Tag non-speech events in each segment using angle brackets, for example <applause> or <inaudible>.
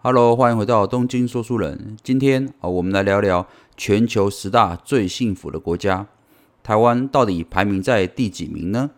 Hello，欢迎回到东京说书人。今天啊，我们来聊聊全球十大最幸福的国家，台湾到底排名在第几名呢？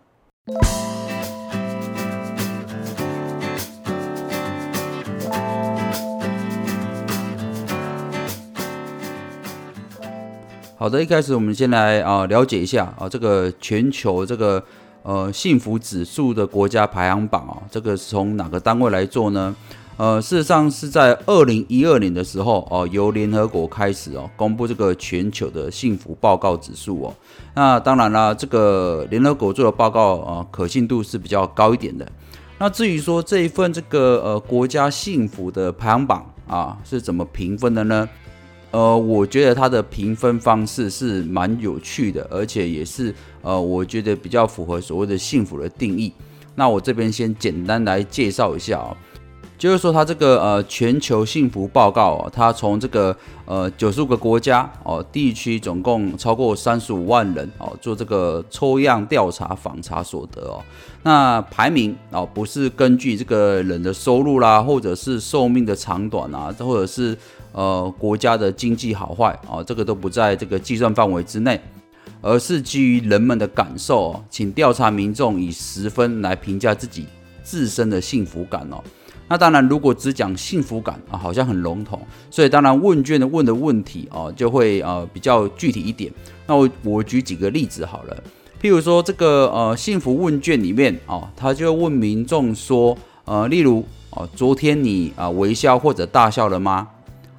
好的，一开始我们先来啊了解一下啊这个全球这个呃幸福指数的国家排行榜啊，这个是从哪个单位来做呢？呃，事实上是在二零一二年的时候哦，由联合国开始哦公布这个全球的幸福报告指数哦。那当然啦，这个联合国做的报告啊，可信度是比较高一点的。那至于说这一份这个呃国家幸福的排行榜啊，是怎么评分的呢？呃，我觉得它的评分方式是蛮有趣的，而且也是呃，我觉得比较符合所谓的幸福的定义。那我这边先简单来介绍一下啊。就是说，它这个呃全球幸福报告啊，它从这个呃九十五个国家哦地区，总共超过三十五万人哦做这个抽样调查访查所得哦。那排名哦不是根据这个人的收入啦，或者是寿命的长短啊，或者是呃国家的经济好坏哦，这个都不在这个计算范围之内，而是基于人们的感受哦，请调查民众以十分来评价自己自身的幸福感哦。那当然，如果只讲幸福感啊，好像很笼统，所以当然问卷的问的问题啊，就会呃比较具体一点。那我我举几个例子好了，譬如说这个呃幸福问卷里面啊，他就问民众说，呃，例如哦，昨天你啊微笑或者大笑了吗？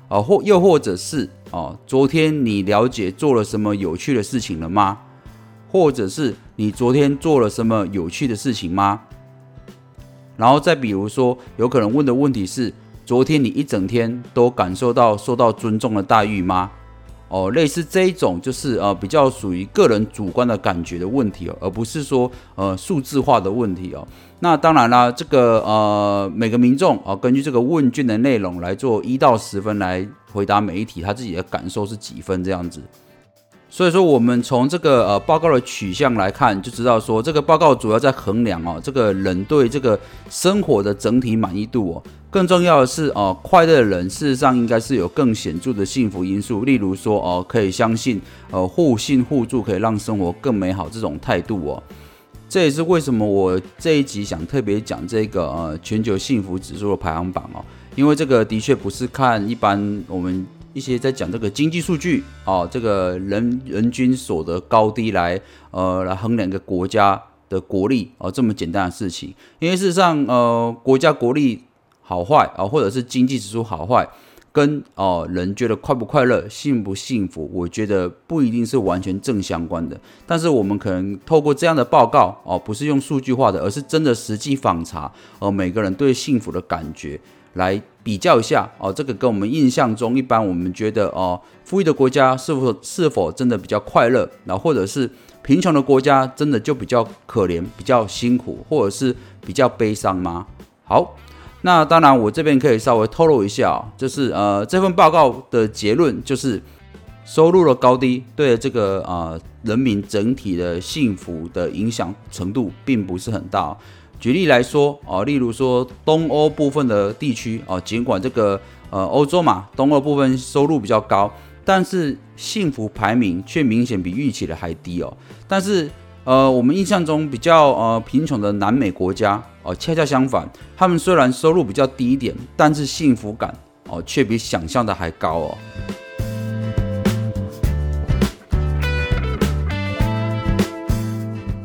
啊，或又或者是哦，昨天你了解做了什么有趣的事情了吗？或者是你昨天做了什么有趣的事情吗？然后再比如说，有可能问的问题是：昨天你一整天都感受到受到尊重的待遇吗？哦，类似这一种就是呃比较属于个人主观的感觉的问题哦，而不是说呃数字化的问题哦。那当然啦，这个呃每个民众啊，根据这个问卷的内容来做一到十分来回答每一题，他自己的感受是几分这样子。所以说，我们从这个呃报告的取向来看，就知道说这个报告主要在衡量哦，这个人对这个生活的整体满意度哦。更重要的是哦，快乐的人事实上应该是有更显著的幸福因素，例如说哦，可以相信呃互信互助可以让生活更美好这种态度哦。这也是为什么我这一集想特别讲这个呃全球幸福指数的排行榜哦，因为这个的确不是看一般我们。一些在讲这个经济数据啊，这个人人均所得高低来呃来衡量一个国家的国力啊这么简单的事情，因为事实上呃国家国力好坏啊，或者是经济指数好坏，跟哦人觉得快不快乐、幸不幸福，我觉得不一定是完全正相关的。但是我们可能透过这样的报告哦，不是用数据化的，而是真的实际访查，呃每个人对幸福的感觉。来比较一下哦，这个跟我们印象中一般我们觉得哦，富裕的国家是否是否真的比较快乐？那或者是贫穷的国家真的就比较可怜、比较辛苦，或者是比较悲伤吗？好，那当然我这边可以稍微透露一下，就是呃这份报告的结论就是收入的高低对这个啊人民整体的幸福的影响程度并不是很大。举例来说，哦，例如说东欧部分的地区，哦，尽管这个呃欧洲嘛，东欧部分收入比较高，但是幸福排名却明显比预期的还低哦。但是呃，我们印象中比较呃贫穷的南美国家，哦，恰恰相反，他们虽然收入比较低一点，但是幸福感哦却比想象的还高哦。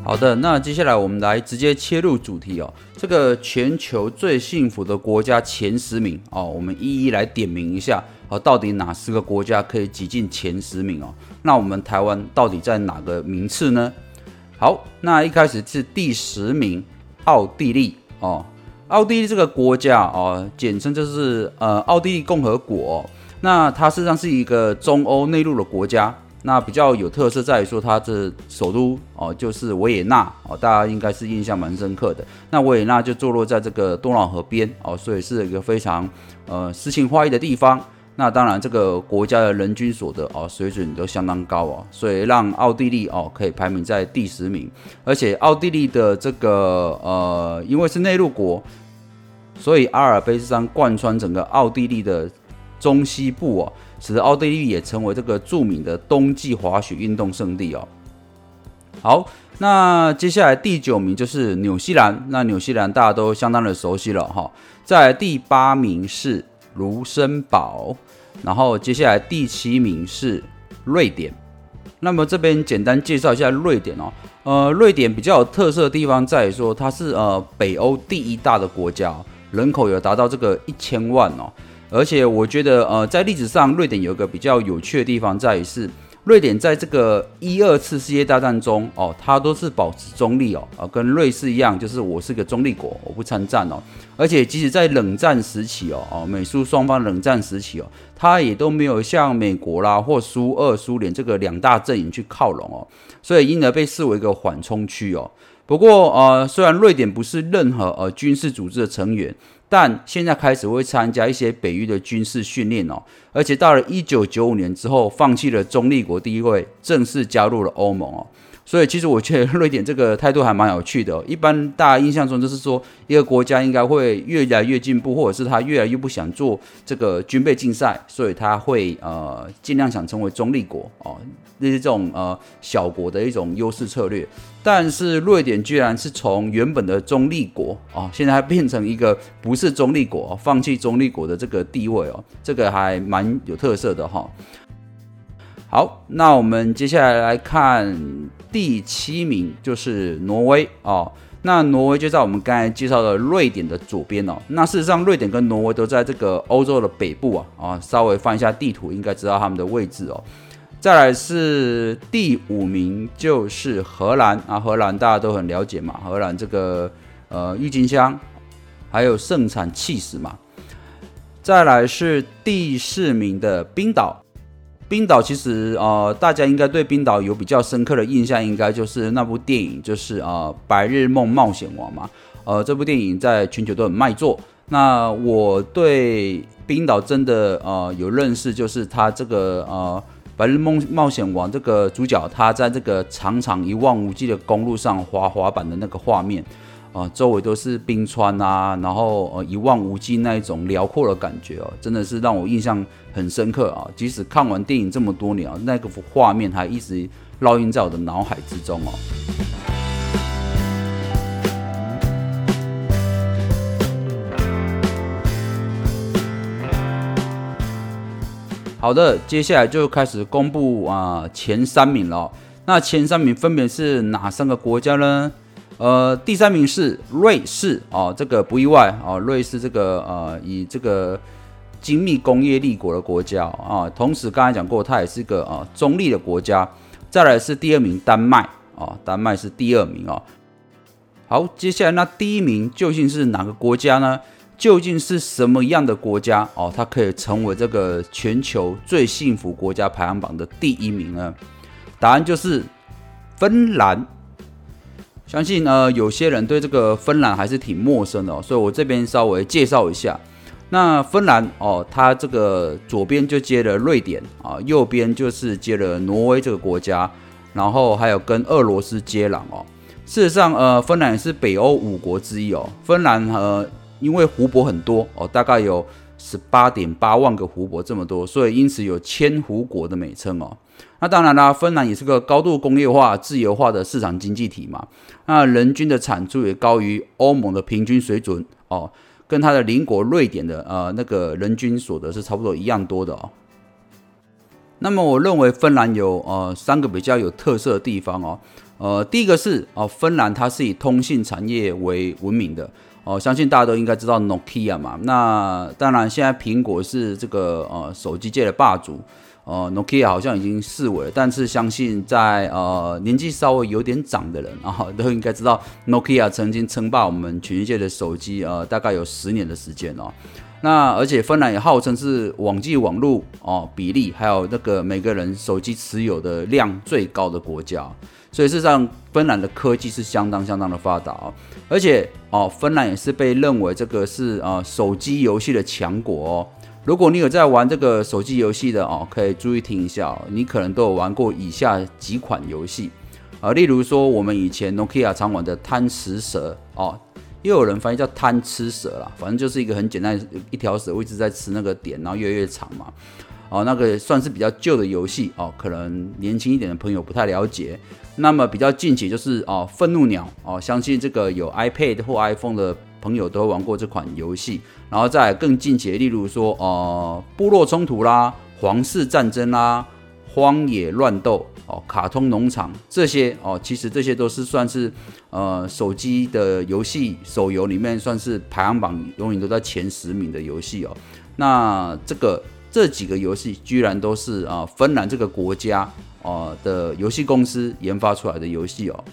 好的，那接下来我们来直接切入主题哦。这个全球最幸福的国家前十名哦，我们一一来点名一下哦，到底哪十个国家可以挤进前十名哦？那我们台湾到底在哪个名次呢？好，那一开始是第十名，奥地利哦。奥地利这个国家哦，简称就是呃奥地利共和国。那它事实上是一个中欧内陆的国家。那比较有特色在于说，它的首都哦就是维也纳哦，大家应该是印象蛮深刻的。那维也纳就坐落在这个多瑙河边哦，所以是一个非常呃诗情画意的地方。那当然，这个国家的人均所得哦水准都相当高哦，所以让奥地利哦可以排名在第十名。而且奥地利的这个呃，因为是内陆国。所以阿尔卑斯山贯穿整个奥地利的中西部哦，使得奥地利也成为这个著名的冬季滑雪运动胜地哦。好，那接下来第九名就是纽西兰，那纽西兰大家都相当的熟悉了哈。在第八名是卢森堡，然后接下来第七名是瑞典。那么这边简单介绍一下瑞典哦，呃，瑞典比较有特色的地方在于说它是呃北欧第一大的国家，人口有达到这个一千万哦，而且我觉得呃在历史上瑞典有一个比较有趣的地方在于是。瑞典在这个一二次世界大战中，哦，它都是保持中立哦，啊，跟瑞士一样，就是我是个中立国，我不参战哦。而且即使在冷战时期哦，哦，美苏双方冷战时期哦，它也都没有向美国啦或苏二苏联这个两大阵营去靠拢哦，所以因而被视为一个缓冲区哦。不过呃，虽然瑞典不是任何呃军事组织的成员。但现在开始会参加一些北约的军事训练哦，而且到了一九九五年之后，放弃了中立国地位，正式加入了欧盟哦。所以其实我觉得瑞典这个态度还蛮有趣的。一般大家印象中就是说，一个国家应该会越来越进步，或者是他越来越不想做这个军备竞赛，所以他会呃尽量想成为中立国哦，那是这种呃小国的一种优势策略。但是瑞典居然是从原本的中立国哦，现在变成一个不是中立国，放弃中立国的这个地位哦，这个还蛮有特色的哈。好，那我们接下来来看第七名，就是挪威哦。那挪威就在我们刚才介绍的瑞典的左边哦。那事实上，瑞典跟挪威都在这个欧洲的北部啊啊。稍微翻一下地图，应该知道他们的位置哦。再来是第五名，就是荷兰啊。荷兰大家都很了解嘛，荷兰这个呃郁金香，还有盛产气死嘛。再来是第四名的冰岛。冰岛其实呃，大家应该对冰岛有比较深刻的印象，应该就是那部电影，就是呃《白日梦冒险王》嘛。呃，这部电影在全球都很卖座。那我对冰岛真的呃有认识，就是他这个呃《白日梦冒险王》这个主角，他在这个长长一望无际的公路上滑滑板的那个画面。啊，周围都是冰川啊，然后呃一望无际那一种辽阔的感觉哦，真的是让我印象很深刻啊。即使看完电影这么多年啊，那个画面还一直烙印在我的脑海之中哦。好的，接下来就开始公布啊前三名了。那前三名分别是哪三个国家呢？呃，第三名是瑞士哦，这个不意外哦。瑞士这个呃，以这个精密工业立国的国家啊，同时刚才讲过，它也是个啊中立的国家。再来是第二名丹麦啊，丹麦是第二名哦。好，接下来那第一名究竟是哪个国家呢？究竟是什么样的国家哦？它可以成为这个全球最幸福国家排行榜的第一名呢？答案就是芬兰。相信呃有些人对这个芬兰还是挺陌生的哦，所以我这边稍微介绍一下。那芬兰哦，它这个左边就接了瑞典啊，右边就是接了挪威这个国家，然后还有跟俄罗斯接壤哦。事实上，呃，芬兰也是北欧五国之一哦。芬兰呃，因为湖泊很多哦，大概有十八点八万个湖泊这么多，所以因此有千湖国的美称哦。那当然啦，芬兰也是个高度工业化、自由化的市场经济体嘛。那人均的产出也高于欧盟的平均水准哦，跟它的邻国瑞典的呃那个人均所得是差不多一样多的哦。那么我认为芬兰有呃三个比较有特色的地方哦。呃，第一个是哦，芬兰它是以通信产业为闻名的哦，相信大家都应该知道 Nokia 嘛。那当然，现在苹果是这个呃手机界的霸主。呃，Nokia 好像已经四尾了，但是相信在呃年纪稍微有点长的人 <laughs> 啊，都应该知道 Nokia 曾经称霸我们全世界的手机，呃，大概有十年的时间哦。那而且芬兰也号称是网际网络哦比例，还有那个每个人手机持有的量最高的国家，所以事实上芬兰的科技是相当相当的发达哦。而且哦，芬兰也是被认为这个是呃手机游戏的强国哦。如果你有在玩这个手机游戏的哦，可以注意听一下，你可能都有玩过以下几款游戏啊，例如说我们以前 Nokia 常玩的贪食蛇哦，又有人翻译叫贪吃蛇啦，反正就是一个很简单一条蛇，一直在吃那个点，然后越来越长嘛。哦，那个算是比较旧的游戏哦，可能年轻一点的朋友不太了解。那么比较近期就是哦，愤怒鸟哦，相信这个有 iPad 或 iPhone 的朋友都玩过这款游戏。然后再更近期，例如说呃，部落冲突啦、皇室战争啦、荒野乱斗哦、卡通农场这些哦，其实这些都是算是呃手机的游戏手游里面算是排行榜永远都在前十名的游戏哦。那这个。这几个游戏居然都是啊，芬兰这个国家哦的游戏公司研发出来的游戏哦。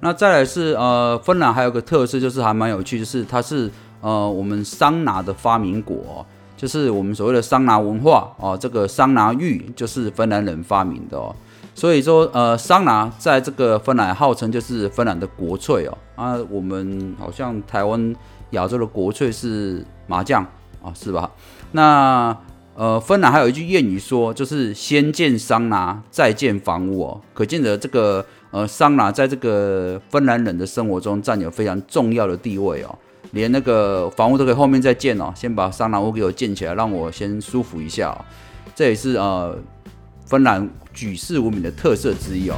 那再来是呃，芬兰还有个特色就是还蛮有趣，就是它是呃我们桑拿的发明国，就是我们所谓的桑拿文化哦。这个桑拿浴就是芬兰人发明的哦。所以说呃，桑拿在这个芬兰号称就是芬兰的国粹哦。啊，我们好像台湾亚洲的国粹是麻将啊，是吧？那呃，芬兰还有一句谚语说，就是先建桑拿，再建房屋哦。可见的这个呃，桑拿在这个芬兰人的生活中占有非常重要的地位哦。连那个房屋都可以后面再建哦，先把桑拿屋给我建起来，让我先舒服一下哦。这也是呃，芬兰举世闻名的特色之一哦。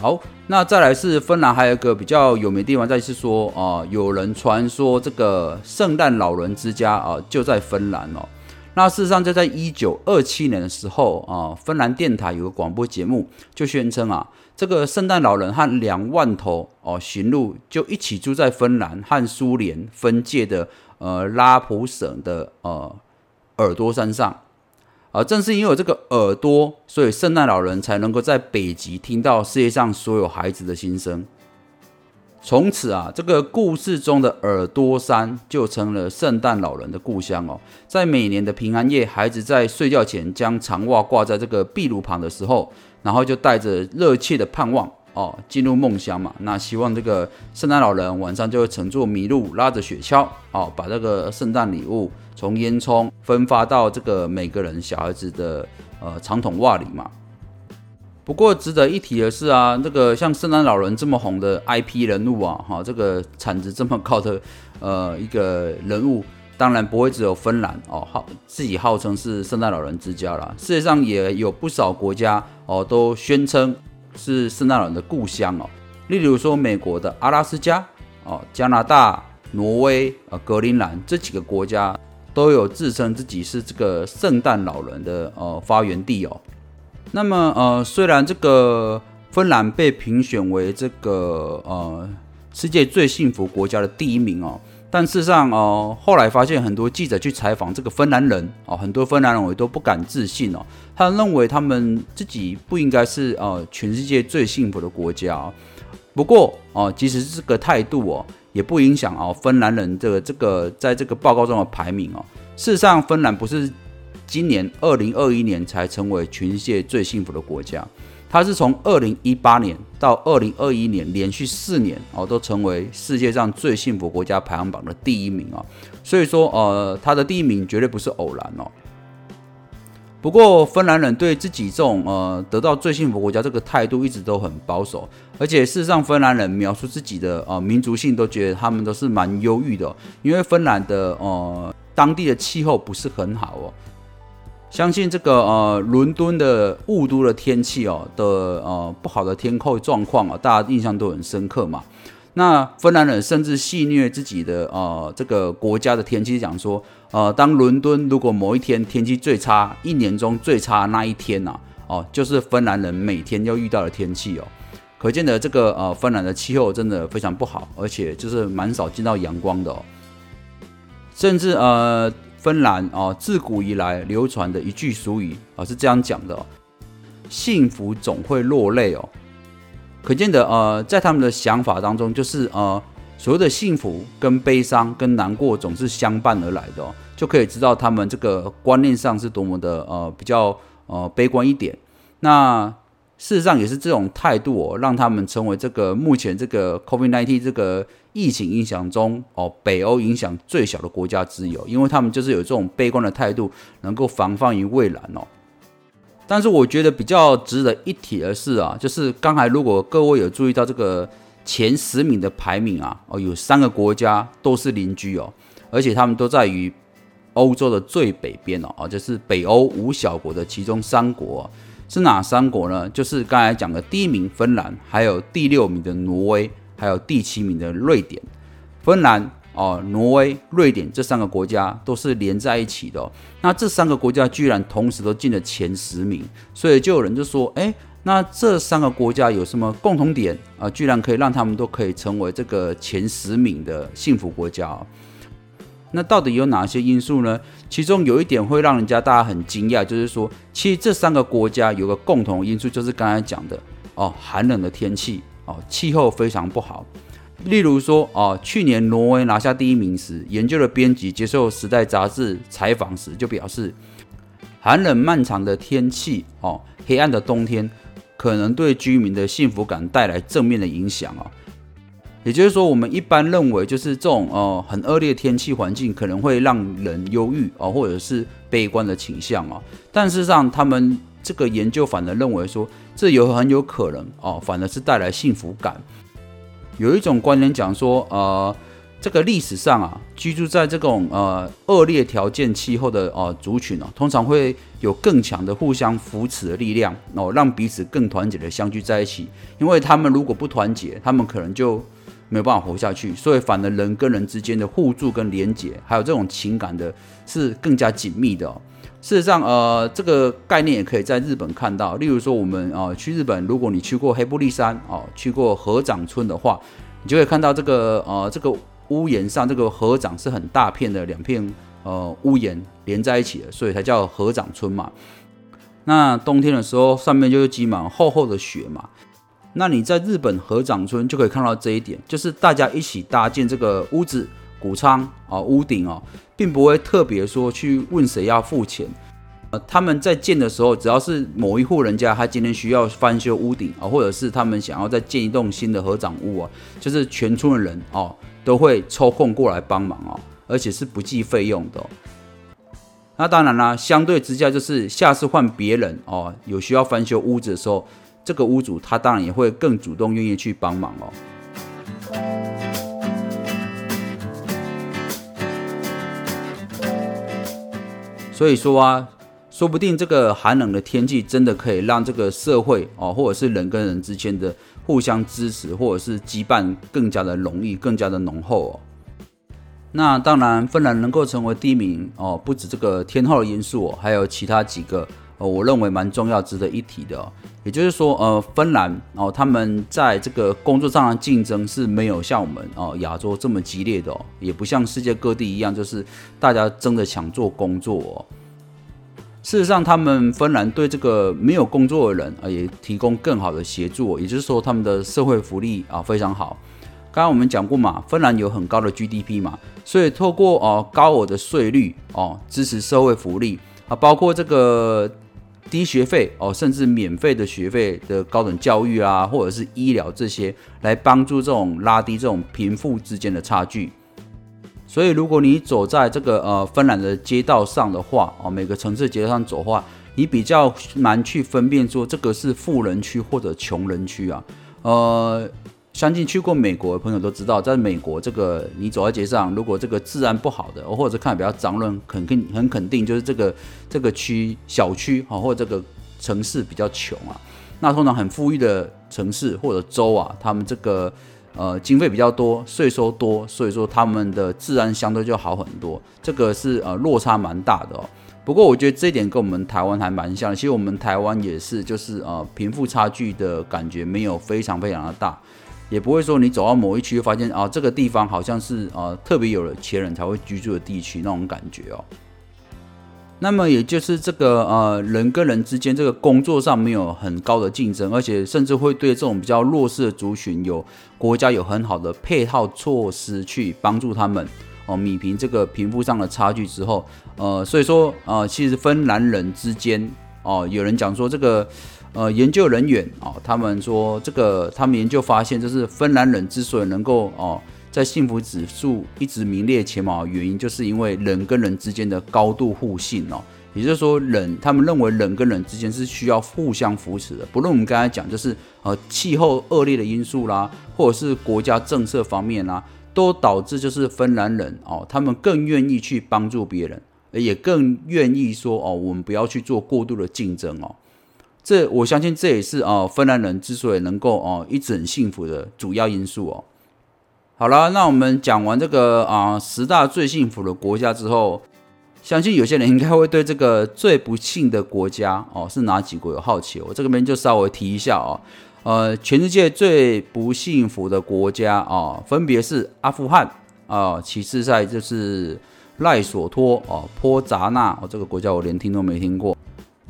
好，那再来是芬兰，还有一个比较有名的地方，再是说啊，有人传说这个圣诞老人之家啊就在芬兰哦。那事实上就在一九二七年的时候啊，芬兰电台有个广播节目就宣称啊，这个圣诞老人和两万头哦驯鹿就一起住在芬兰和苏联分界的呃拉普省的呃耳朵山上。而，正是因为这个耳朵，所以圣诞老人才能够在北极听到世界上所有孩子的心声。从此啊，这个故事中的耳朵山就成了圣诞老人的故乡哦。在每年的平安夜，孩子在睡觉前将长袜挂在这个壁炉旁的时候，然后就带着热切的盼望哦，进入梦乡嘛。那希望这个圣诞老人晚上就会乘坐麋鹿，拉着雪橇哦，把这个圣诞礼物。从烟囱分发到这个每个人小孩子的呃长筒袜里嘛。不过值得一提的是啊，这个像圣诞老人这么红的 IP 人物啊，哈，这个产值这么高的呃一个人物，当然不会只有芬兰哦，号自己号称是圣诞老人之家啦。世界上也有不少国家哦，都宣称是圣诞老人的故乡哦。例如说美国的阿拉斯加哦，加拿大、挪威、呃格陵兰这几个国家。都有自称自己是这个圣诞老人的呃发源地哦。那么呃，虽然这个芬兰被评选为这个呃世界最幸福国家的第一名哦，但事实上哦，后来发现很多记者去采访这个芬兰人哦，很多芬兰人也都不敢置信哦，他认为他们自己不应该是呃全世界最幸福的国家。不过哦，即使这个态度哦。也不影响哦，芬兰人这个这个在这个报告中的排名哦。事实上，芬兰不是今年二零二一年才成为全世界最幸福的国家，它是从二零一八年到二零二一年连续四年哦，都成为世界上最幸福国家排行榜的第一名哦。所以说，呃，它的第一名绝对不是偶然哦。不过，芬兰人对自己这种呃得到最幸福国家这个态度一直都很保守，而且事实上，芬兰人描述自己的呃民族性都觉得他们都是蛮忧郁的，因为芬兰的呃当地的气候不是很好哦。相信这个呃伦敦的雾都的天气哦的呃不好的天候状况啊，大家印象都很深刻嘛。那芬兰人甚至戏虐自己的呃这个国家的天气，讲说。呃，当伦敦如果某一天天气最差，一年中最差那一天呐，哦，就是芬兰人每天要遇到的天气哦。可见的这个呃，芬兰的气候真的非常不好，而且就是蛮少见到阳光的哦。甚至呃，芬兰啊，自古以来流传的一句俗语啊，是这样讲的：幸福总会落泪哦。可见的呃，在他们的想法当中，就是呃。所谓的幸福跟悲伤跟难过总是相伴而来的哦，就可以知道他们这个观念上是多么的呃比较呃悲观一点。那事实上也是这种态度哦，让他们成为这个目前这个 COVID-19 这个疫情影响中哦，北欧影响最小的国家之一，因为他们就是有这种悲观的态度，能够防范于未然哦。但是我觉得比较值得一提的是啊，就是刚才如果各位有注意到这个前十名的排名啊，哦，有三个国家都是邻居哦，而且他们都在于欧洲的最北边哦，啊，就是北欧五小国的其中三国是哪三国呢？就是刚才讲的第一名芬兰，还有第六名的挪威，还有第七名的瑞典。芬兰。哦，挪威、瑞典这三个国家都是连在一起的。那这三个国家居然同时都进了前十名，所以就有人就说：哎，那这三个国家有什么共同点啊？居然可以让他们都可以成为这个前十名的幸福国家？那到底有哪些因素呢？其中有一点会让人家大家很惊讶，就是说，其实这三个国家有个共同因素，就是刚才讲的哦，寒冷的天气哦，气候非常不好。例如说，哦，去年挪威拿下第一名时，研究的编辑接受《时代》杂志采访时就表示，寒冷漫长的天气，哦，黑暗的冬天，可能对居民的幸福感带来正面的影响哦。也就是说，我们一般认为，就是这种呃很恶劣天气环境，可能会让人忧郁啊，或者是悲观的倾向啊。但事实上，他们这个研究反而认为说，这有很有可能哦，反而是带来幸福感。有一种观点讲说，呃，这个历史上啊，居住在这种呃恶劣条件气候的呃族群哦，通常会有更强的互相扶持的力量哦，让彼此更团结的相聚在一起。因为他们如果不团结，他们可能就没有办法活下去。所以，反而人跟人之间的互助跟连结，还有这种情感的，是更加紧密的。事实上，呃，这个概念也可以在日本看到。例如说，我们啊去日本，如果你去过黑布利山哦，去过河长村的话，你就会看到这个呃这个屋檐上这个河长是很大片的两片呃屋檐连在一起的，所以才叫河长村嘛。那冬天的时候，上面就是积满厚厚的雪嘛。那你在日本河掌村就可以看到这一点，就是大家一起搭建这个屋子。谷仓啊，屋顶哦，并不会特别说去问谁要付钱。呃，他们在建的时候，只要是某一户人家他今天需要翻修屋顶啊，或者是他们想要再建一栋新的合掌屋啊，就是全村的人哦都会抽空过来帮忙哦，而且是不计费用的。那当然啦，相对之下就是下次换别人哦，有需要翻修屋子的时候，这个屋主他当然也会更主动愿意去帮忙哦。所以说啊，说不定这个寒冷的天气真的可以让这个社会哦，或者是人跟人之间的互相支持，或者是羁绊更加的容易，更加的浓厚哦。那当然，芬兰能够成为第一名哦，不止这个天后的因素哦，还有其他几个我认为蛮重要、值得一提的。也就是说，呃，芬兰哦，他们在这个工作上的竞争是没有像我们哦亚洲这么激烈的哦，也不像世界各地一样，就是大家争着抢做工作哦。事实上，他们芬兰对这个没有工作的人啊，也提供更好的协助，也就是说，他们的社会福利啊非常好。刚刚我们讲过嘛，芬兰有很高的 GDP 嘛，所以透过哦高额的税率哦支持社会福利啊，包括这个。低学费哦，甚至免费的学费的高等教育啊，或者是医疗这些，来帮助这种拉低这种贫富之间的差距。所以，如果你走在这个呃芬兰的街道上的话，哦，每个城市街道上走的话，你比较难去分辨说这个是富人区或者穷人区啊，呃。相信去过美国的朋友都知道，在美国这个你走在街上，如果这个治安不好的，或者看比较脏乱，肯定很肯定就是这个这个区小区啊，或者这个城市比较穷啊。那通常很富裕的城市或者州啊，他们这个呃经费比较多，税收多，所以说他们的治安相对就好很多。这个是呃落差蛮大的哦。不过我觉得这一点跟我们台湾还蛮像，其实我们台湾也是，就是呃贫富差距的感觉没有非常非常的大。也不会说你走到某一区发现啊，这个地方好像是啊特别有了钱人才会居住的地区那种感觉哦。那么也就是这个呃人跟人之间这个工作上没有很高的竞争，而且甚至会对这种比较弱势的族群有国家有很好的配套措施去帮助他们哦，米平这个贫富上的差距之后，呃，所以说呃其实芬兰人之间哦，有人讲说这个。呃研究人员哦，他们说这个他们研究发现，就是芬兰人之所以能够哦在幸福指数一直名列前茅，原因就是因为人跟人之间的高度互信哦。也就是说，人他们认为人跟人之间是需要互相扶持的。不论我们刚才讲，就是呃气候恶劣的因素啦，或者是国家政策方面啦，都导致就是芬兰人哦，他们更愿意去帮助别人，也更愿意说哦，我们不要去做过度的竞争哦。这我相信这也是哦芬兰人之所以能够哦一直很幸福的主要因素哦。好了，那我们讲完这个啊十大最幸福的国家之后。相信有些人应该会对这个最不幸的国家哦是哪几国有好奇，我这个边就稍微提一下哦。呃，全世界最不幸福的国家啊，分别是阿富汗啊，其次在就是赖索托哦，波扎纳哦，这个国家我连听都没听过。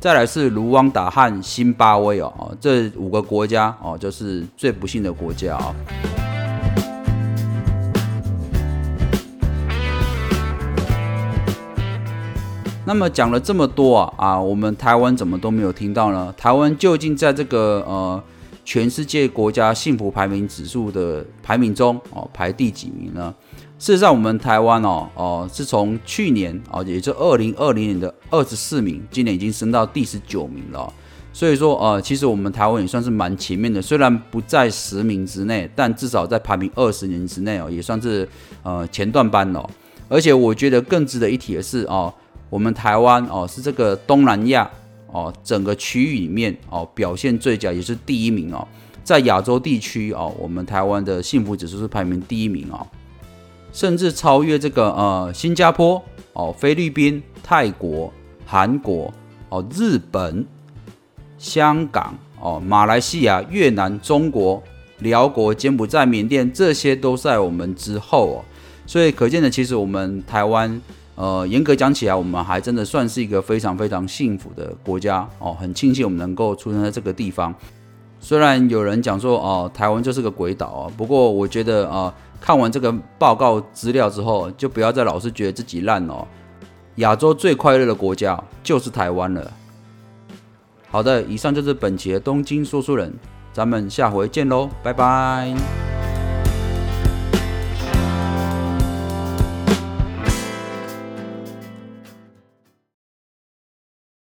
再来是卢旺达和辛巴威哦，这五个国家哦，就是最不幸的国家啊。那么讲了这么多啊啊，我们台湾怎么都没有听到呢？台湾究竟在这个呃全世界国家幸福排名指数的排名中哦排第几名呢？事实上，我们台湾哦哦是从去年哦，也就二零二零年的二十四名，今年已经升到第十九名了。所以说呃，其实我们台湾也算是蛮前面的，虽然不在十名之内，但至少在排名二十年之内哦，也算是呃前段班了。而且我觉得更值得一提的是哦。我们台湾哦是这个东南亚哦整个区域里面哦表现最佳，也是第一名哦。在亚洲地区哦，我们台湾的幸福指数是排名第一名哦，甚至超越这个呃新加坡哦、菲律宾、泰国、韩国哦、日本、香港哦、马来西亚、越南、中国、辽国、柬埔寨、缅甸，这些都在我们之后哦。所以可见的，其实我们台湾。呃，严格讲起来，我们还真的算是一个非常非常幸福的国家哦，很庆幸我们能够出生在这个地方。虽然有人讲说哦，台湾就是个鬼岛啊，不过我觉得啊，看完这个报告资料之后，就不要再老是觉得自己烂哦。亚洲最快乐的国家就是台湾了。好的，以上就是本期的东京说书人，咱们下回见喽，拜拜。